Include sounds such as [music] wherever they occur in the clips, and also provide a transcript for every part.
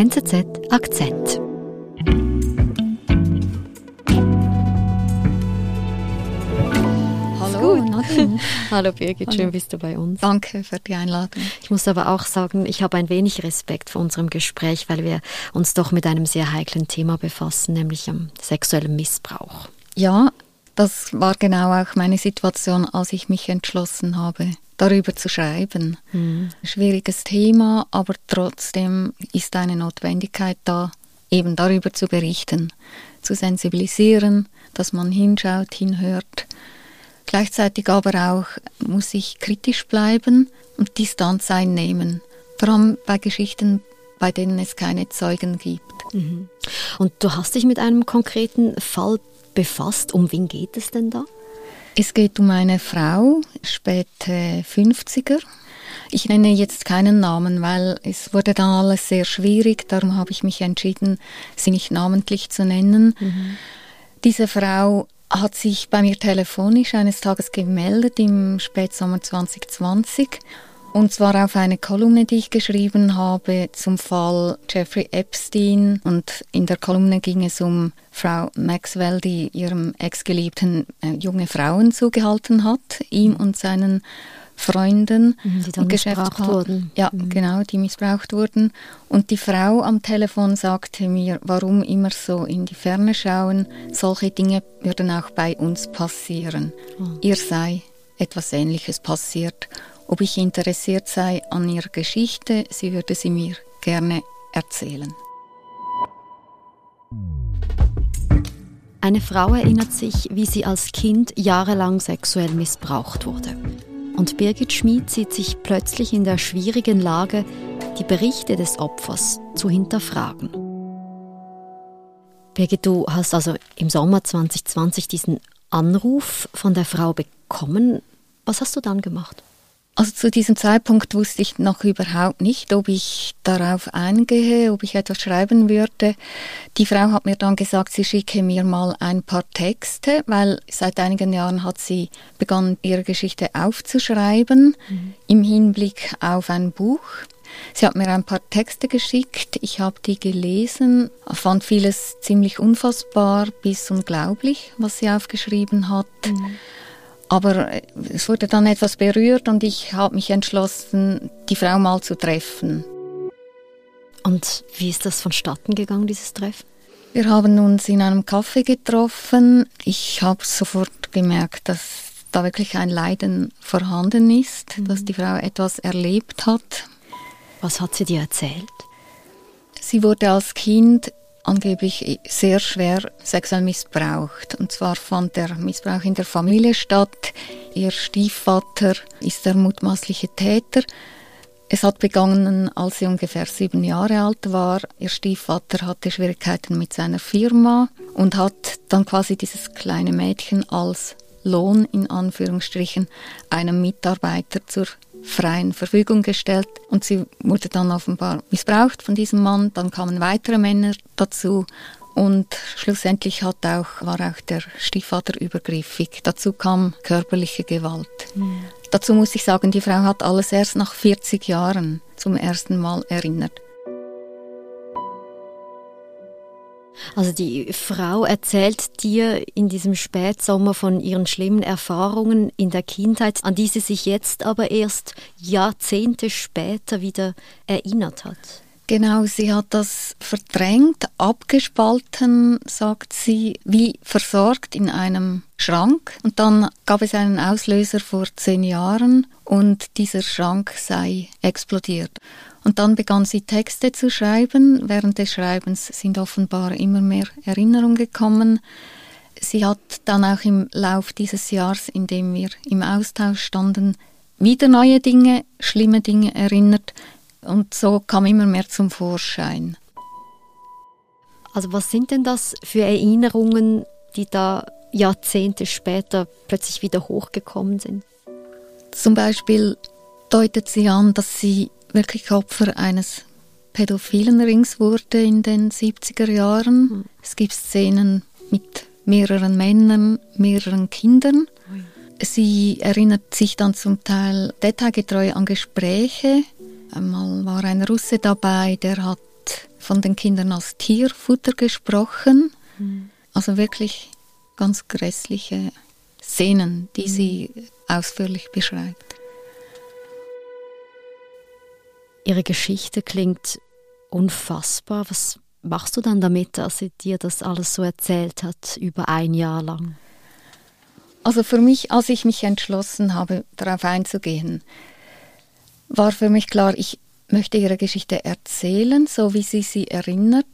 NZZ Akzent. Hallo Nadine. [laughs] Hallo Birgit, schön bist du bei uns. Danke für die Einladung. Ich muss aber auch sagen, ich habe ein wenig Respekt vor unserem Gespräch, weil wir uns doch mit einem sehr heiklen Thema befassen, nämlich am sexuellen Missbrauch. Ja, das war genau auch meine Situation, als ich mich entschlossen habe, darüber zu schreiben. Mhm. Schwieriges Thema, aber trotzdem ist eine Notwendigkeit da, eben darüber zu berichten, zu sensibilisieren, dass man hinschaut, hinhört. Gleichzeitig aber auch muss ich kritisch bleiben und Distanz einnehmen, vor allem bei Geschichten, bei denen es keine Zeugen gibt. Mhm. Und du hast dich mit einem konkreten Fall befasst. Um wen geht es denn da? Es geht um eine Frau, späte 50er. Ich nenne jetzt keinen Namen, weil es wurde dann alles sehr schwierig. Darum habe ich mich entschieden, sie nicht namentlich zu nennen. Mhm. Diese Frau hat sich bei mir telefonisch eines Tages gemeldet im Spätsommer 2020 und zwar auf eine Kolumne, die ich geschrieben habe zum Fall Jeffrey Epstein. Und in der Kolumne ging es um Frau Maxwell, die ihrem Ex-Geliebten äh, junge Frauen zugehalten hat, ihm und seinen Freunden mhm, die dann missbraucht wurden. Ja, mhm. genau, die missbraucht wurden. Und die Frau am Telefon sagte mir, warum immer so in die Ferne schauen, solche Dinge würden auch bei uns passieren. Oh. Ihr sei etwas Ähnliches passiert ob ich interessiert sei an ihrer Geschichte. Sie würde sie mir gerne erzählen. Eine Frau erinnert sich, wie sie als Kind jahrelang sexuell missbraucht wurde. Und Birgit Schmid sieht sich plötzlich in der schwierigen Lage, die Berichte des Opfers zu hinterfragen. Birgit, du hast also im Sommer 2020 diesen Anruf von der Frau bekommen. Was hast du dann gemacht? Also zu diesem Zeitpunkt wusste ich noch überhaupt nicht, ob ich darauf eingehe, ob ich etwas schreiben würde. Die Frau hat mir dann gesagt, sie schicke mir mal ein paar Texte, weil seit einigen Jahren hat sie begonnen, ihre Geschichte aufzuschreiben mhm. im Hinblick auf ein Buch. Sie hat mir ein paar Texte geschickt, ich habe die gelesen, fand vieles ziemlich unfassbar bis unglaublich, was sie aufgeschrieben hat. Mhm. Aber äh, es wurde dann etwas berührt und ich habe mich entschlossen, die Frau mal zu treffen. Und wie ist das vonstatten gegangen, dieses Treffen? Wir haben uns in einem Café getroffen. Ich habe sofort gemerkt, dass da wirklich ein Leiden vorhanden ist, mhm. dass die Frau etwas erlebt hat. Was hat sie dir erzählt? Sie wurde als Kind angeblich sehr schwer sexuell missbraucht. Und zwar fand der Missbrauch in der Familie statt. Ihr Stiefvater ist der mutmaßliche Täter. Es hat begonnen, als sie ungefähr sieben Jahre alt war. Ihr Stiefvater hatte Schwierigkeiten mit seiner Firma und hat dann quasi dieses kleine Mädchen als Lohn in Anführungsstrichen einem Mitarbeiter zur freien Verfügung gestellt und sie wurde dann offenbar missbraucht von diesem Mann. Dann kamen weitere Männer dazu und schlussendlich hat auch, war auch der Stiefvater übergriffig. Dazu kam körperliche Gewalt. Mhm. Dazu muss ich sagen, die Frau hat alles erst nach 40 Jahren zum ersten Mal erinnert. Also die Frau erzählt dir in diesem Spätsommer von ihren schlimmen Erfahrungen in der Kindheit, an die sie sich jetzt aber erst Jahrzehnte später wieder erinnert hat. Genau, sie hat das verdrängt, abgespalten, sagt sie, wie versorgt in einem Schrank. Und dann gab es einen Auslöser vor zehn Jahren und dieser Schrank sei explodiert. Und dann begann sie Texte zu schreiben. Während des Schreibens sind offenbar immer mehr Erinnerungen gekommen. Sie hat dann auch im Lauf dieses Jahres, in dem wir im Austausch standen, wieder neue Dinge, schlimme Dinge erinnert. Und so kam immer mehr zum Vorschein. Also was sind denn das für Erinnerungen, die da Jahrzehnte später plötzlich wieder hochgekommen sind? Zum Beispiel deutet sie an, dass sie wirklich Opfer eines pädophilen Rings wurde in den 70er Jahren. Mhm. Es gibt Szenen mit mehreren Männern, mehreren Kindern. Mhm. Sie erinnert sich dann zum Teil detailgetreu an Gespräche. Einmal war ein Russe dabei, der hat von den Kindern als Tierfutter gesprochen. Mhm. Also wirklich ganz grässliche Szenen, die mhm. sie ausführlich beschreibt. Ihre Geschichte klingt unfassbar. Was machst du dann damit, dass sie dir das alles so erzählt hat, über ein Jahr lang? Also für mich, als ich mich entschlossen habe, darauf einzugehen, war für mich klar, ich möchte ihre Geschichte erzählen, so wie sie sie erinnert.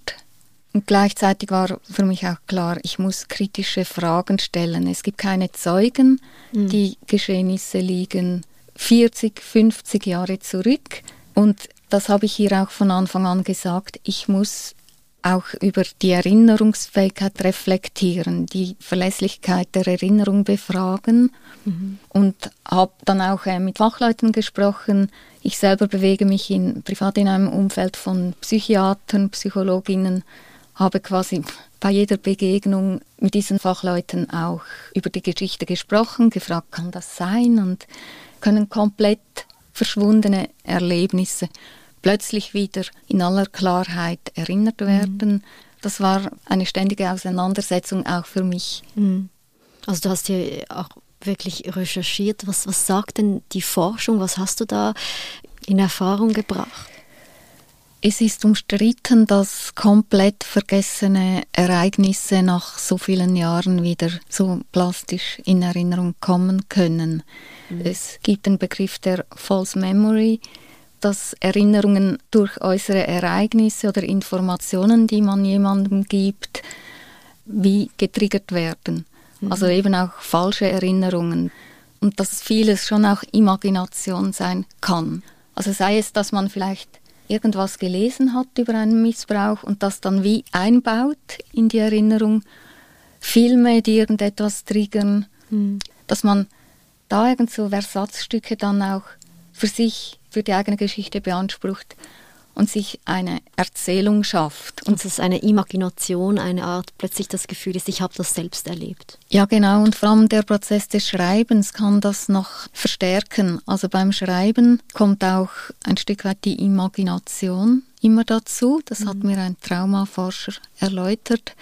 Und gleichzeitig war für mich auch klar, ich muss kritische Fragen stellen. Es gibt keine Zeugen, mhm. die Geschehnisse liegen 40, 50 Jahre zurück. Und das habe ich ihr auch von Anfang an gesagt, ich muss auch über die Erinnerungsfähigkeit reflektieren, die Verlässlichkeit der Erinnerung befragen mhm. und habe dann auch äh, mit Fachleuten gesprochen. Ich selber bewege mich in, privat in einem Umfeld von Psychiatern, Psychologinnen, habe quasi bei jeder Begegnung mit diesen Fachleuten auch über die Geschichte gesprochen, gefragt, kann das sein und können komplett verschwundene Erlebnisse plötzlich wieder in aller Klarheit erinnert werden. Mhm. Das war eine ständige Auseinandersetzung auch für mich. Mhm. Also du hast hier auch wirklich recherchiert. Was, was sagt denn die Forschung? Was hast du da in Erfahrung gebracht? Es ist umstritten, dass komplett vergessene Ereignisse nach so vielen Jahren wieder so plastisch in Erinnerung kommen können. Mhm. Es gibt den Begriff der False Memory, dass Erinnerungen durch äußere Ereignisse oder Informationen, die man jemandem gibt, wie getriggert werden. Mhm. Also eben auch falsche Erinnerungen. Und dass vieles schon auch Imagination sein kann. Also sei es, dass man vielleicht irgendwas gelesen hat über einen Missbrauch und das dann wie einbaut in die Erinnerung, Filme, die irgendetwas triggern, mhm. dass man da irgend so Versatzstücke dann auch für sich für die eigene Geschichte beansprucht und sich eine Erzählung schafft. Und es ist eine Imagination, eine Art, plötzlich das Gefühl ist, ich habe das selbst erlebt. Ja, genau. Und vor allem der Prozess des Schreibens kann das noch verstärken. Also beim Schreiben kommt auch ein Stück weit die Imagination immer dazu. Das mhm. hat mir ein Traumaforscher erläutert,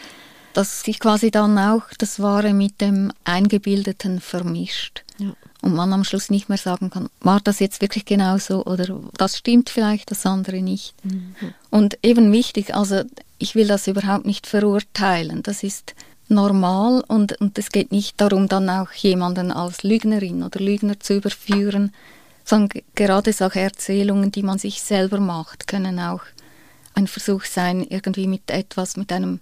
dass sich quasi dann auch das Wahre mit dem Eingebildeten vermischt. Ja und man am Schluss nicht mehr sagen kann, war das jetzt wirklich genauso oder das stimmt vielleicht, das andere nicht. Mhm. Und eben wichtig, also ich will das überhaupt nicht verurteilen, das ist normal und, und es geht nicht darum, dann auch jemanden als Lügnerin oder Lügner zu überführen, sondern gerade solche Erzählungen, die man sich selber macht, können auch ein Versuch sein, irgendwie mit etwas, mit einem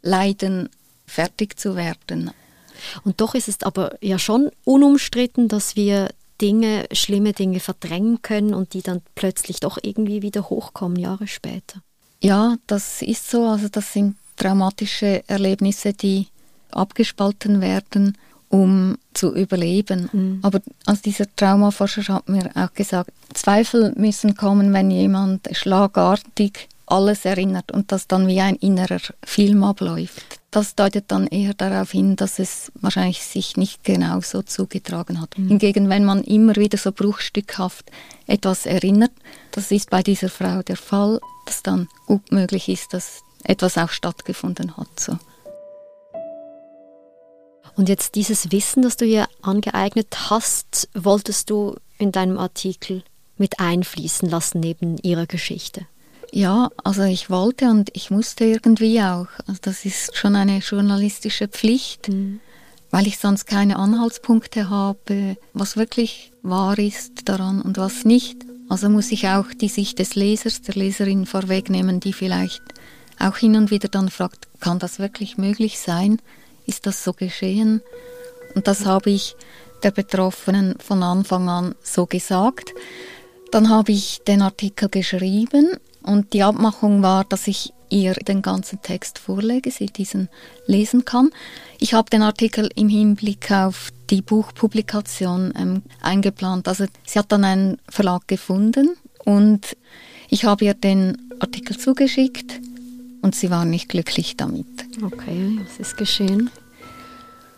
Leiden fertig zu werden. Und doch ist es aber ja schon unumstritten, dass wir Dinge, schlimme Dinge verdrängen können und die dann plötzlich doch irgendwie wieder hochkommen, Jahre später. Ja, das ist so. Also das sind traumatische Erlebnisse, die abgespalten werden, um zu überleben. Mhm. Aber als dieser Traumaforscher hat mir auch gesagt, Zweifel müssen kommen, wenn jemand schlagartig alles erinnert und das dann wie ein innerer Film abläuft das deutet dann eher darauf hin, dass es wahrscheinlich sich nicht genau so zugetragen hat. Mhm. Hingegen, wenn man immer wieder so bruchstückhaft etwas erinnert, das ist bei dieser Frau der Fall, dass dann gut möglich ist, dass etwas auch stattgefunden hat. So. Und jetzt dieses Wissen, das du hier angeeignet hast, wolltest du in deinem Artikel mit einfließen lassen neben ihrer Geschichte? Ja, also ich wollte und ich musste irgendwie auch. Also das ist schon eine journalistische Pflicht, mhm. weil ich sonst keine Anhaltspunkte habe, was wirklich wahr ist daran und was nicht. Also muss ich auch die Sicht des Lesers, der Leserin vorwegnehmen, die vielleicht auch hin und wieder dann fragt, kann das wirklich möglich sein? Ist das so geschehen? Und das habe ich der Betroffenen von Anfang an so gesagt. Dann habe ich den Artikel geschrieben und die Abmachung war, dass ich ihr den ganzen Text vorlege, sie diesen lesen kann. Ich habe den Artikel im Hinblick auf die Buchpublikation ähm, eingeplant. Also sie hat dann einen Verlag gefunden und ich habe ihr den Artikel zugeschickt und sie war nicht glücklich damit. Okay, was ist geschehen?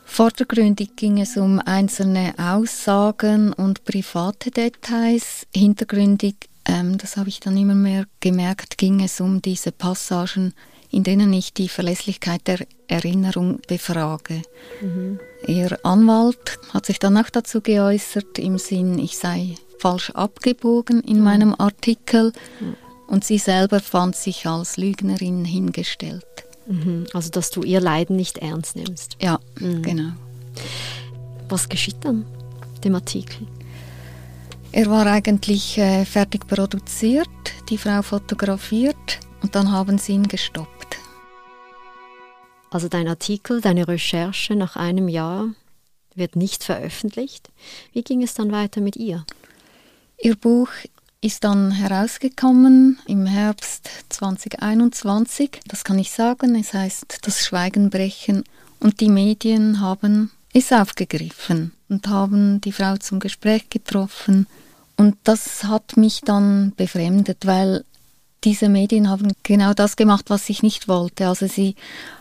Vordergründig ging es um einzelne Aussagen und private Details. Hintergründig ähm, das habe ich dann immer mehr gemerkt, ging es um diese Passagen, in denen ich die Verlässlichkeit der Erinnerung befrage. Mhm. Ihr Anwalt hat sich dann auch dazu geäußert, im Sinn, ich sei falsch abgebogen in mhm. meinem Artikel mhm. und sie selber fand sich als Lügnerin hingestellt. Mhm. Also, dass du ihr Leiden nicht ernst nimmst. Ja, mhm. genau. Was geschieht dann dem Artikel? Er war eigentlich äh, fertig produziert, die Frau fotografiert und dann haben sie ihn gestoppt. Also dein Artikel, deine Recherche nach einem Jahr wird nicht veröffentlicht. Wie ging es dann weiter mit ihr? Ihr Buch ist dann herausgekommen im Herbst 2021. Das kann ich sagen. Es heißt Das Schweigen brechen. Und die Medien haben es aufgegriffen und haben die Frau zum Gespräch getroffen. Und das hat mich dann befremdet, weil diese Medien haben genau das gemacht, was ich nicht wollte. Also sie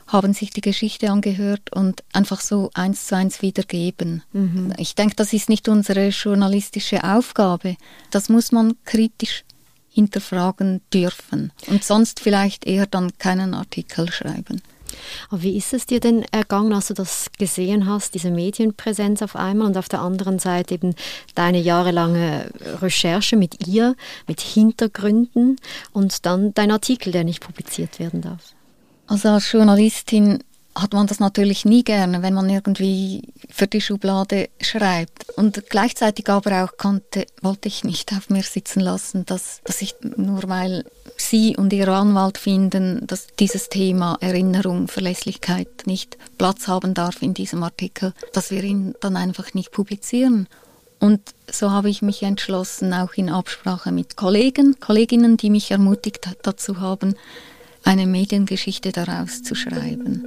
haben sich die Geschichte angehört und einfach so eins zu eins wiedergeben. Mhm. Ich denke, das ist nicht unsere journalistische Aufgabe. Das muss man kritisch hinterfragen dürfen und sonst vielleicht eher dann keinen Artikel schreiben. Aber wie ist es dir denn ergangen, als du das gesehen hast, diese Medienpräsenz auf einmal und auf der anderen Seite eben deine jahrelange Recherche mit ihr, mit Hintergründen und dann dein Artikel, der nicht publiziert werden darf? Also als Journalistin hat man das natürlich nie gerne, wenn man irgendwie für die Schublade schreibt. Und gleichzeitig aber auch konnte, wollte ich nicht auf mir sitzen lassen, dass, dass ich nur weil Sie und Ihr Anwalt finden, dass dieses Thema Erinnerung, Verlässlichkeit nicht Platz haben darf in diesem Artikel, dass wir ihn dann einfach nicht publizieren. Und so habe ich mich entschlossen, auch in Absprache mit Kollegen, Kolleginnen, die mich ermutigt dazu haben, eine Mediengeschichte daraus zu schreiben.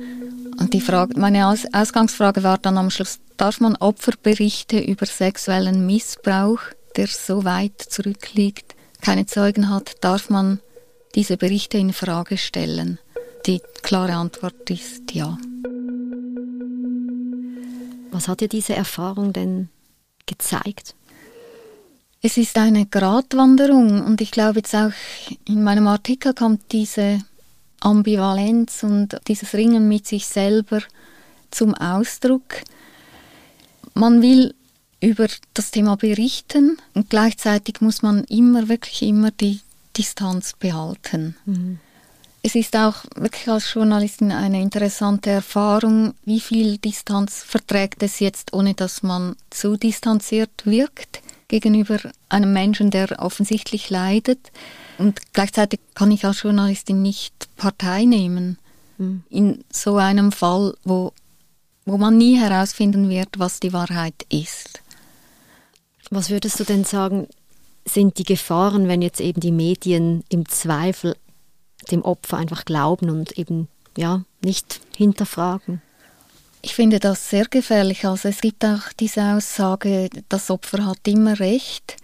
Und die Frage, meine Aus Ausgangsfrage war dann am Schluss, darf man Opferberichte über sexuellen Missbrauch, der so weit zurückliegt, keine Zeugen hat, darf man diese Berichte in Frage stellen? Die klare Antwort ist ja. Was hat dir diese Erfahrung denn gezeigt? Es ist eine Gratwanderung und ich glaube jetzt auch in meinem Artikel kommt diese Ambivalenz und dieses Ringen mit sich selber zum Ausdruck. Man will über das Thema berichten und gleichzeitig muss man immer, wirklich immer die Distanz behalten. Mhm. Es ist auch wirklich als Journalistin eine interessante Erfahrung, wie viel Distanz verträgt es jetzt, ohne dass man zu distanziert wirkt gegenüber einem Menschen, der offensichtlich leidet. Und gleichzeitig kann ich als Journalistin nicht Partei nehmen mhm. in so einem Fall, wo, wo man nie herausfinden wird, was die Wahrheit ist. Was würdest du denn sagen, sind die Gefahren, wenn jetzt eben die Medien im Zweifel dem Opfer einfach glauben und eben ja nicht hinterfragen? Ich finde das sehr gefährlich. Also es gibt auch diese Aussage, das Opfer hat immer recht.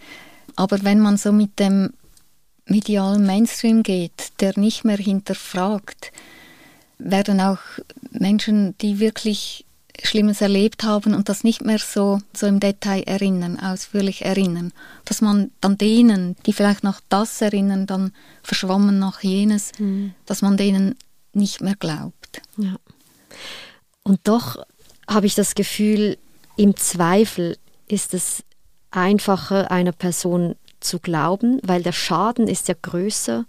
Aber wenn man so mit dem medialen Mainstream geht, der nicht mehr hinterfragt, werden auch Menschen, die wirklich Schlimmes erlebt haben und das nicht mehr so, so im Detail erinnern, ausführlich erinnern. Dass man dann denen, die vielleicht noch das erinnern, dann verschwommen nach jenes, mhm. dass man denen nicht mehr glaubt. Ja. Und doch habe ich das Gefühl, im Zweifel ist es einfacher, einer Person zu glauben, weil der Schaden ist ja größer,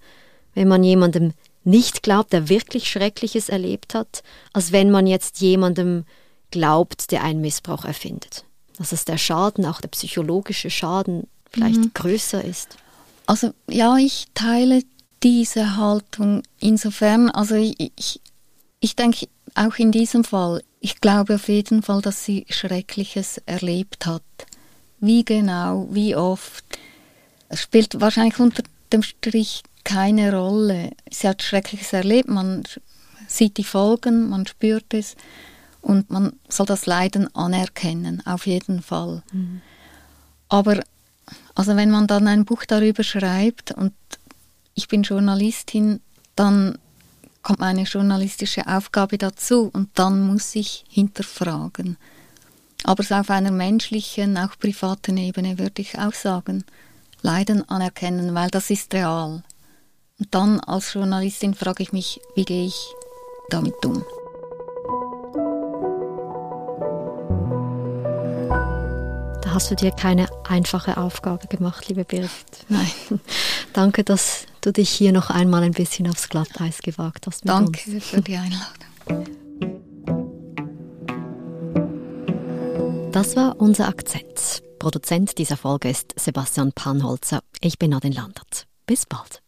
wenn man jemandem nicht glaubt, der wirklich Schreckliches erlebt hat, als wenn man jetzt jemandem glaubt, der einen Missbrauch erfindet. Dass der Schaden, auch der psychologische Schaden, vielleicht mhm. größer ist. Also ja, ich teile diese Haltung insofern, also ich, ich, ich denke auch in diesem Fall, ich glaube auf jeden Fall, dass sie Schreckliches erlebt hat. Wie genau, wie oft, es spielt wahrscheinlich unter dem Strich keine Rolle. Sie hat Schreckliches erlebt, man sieht die Folgen, man spürt es und man soll das Leiden anerkennen, auf jeden Fall. Mhm. Aber also wenn man dann ein Buch darüber schreibt und ich bin Journalistin, dann kommt meine journalistische Aufgabe dazu und dann muss ich hinterfragen. Aber auf einer menschlichen, auch privaten Ebene würde ich auch sagen, Leiden anerkennen, weil das ist real. Und dann als Journalistin frage ich mich, wie gehe ich damit um? Da hast du dir keine einfache Aufgabe gemacht, liebe Birgit. Nein. [laughs] Danke, dass du dich hier noch einmal ein bisschen aufs Glatteis gewagt hast. Danke uns. für die Einladung. Das war unser Akzent. Produzent dieser Folge ist Sebastian Panholzer. Ich bin Nadine Landert. Bis bald.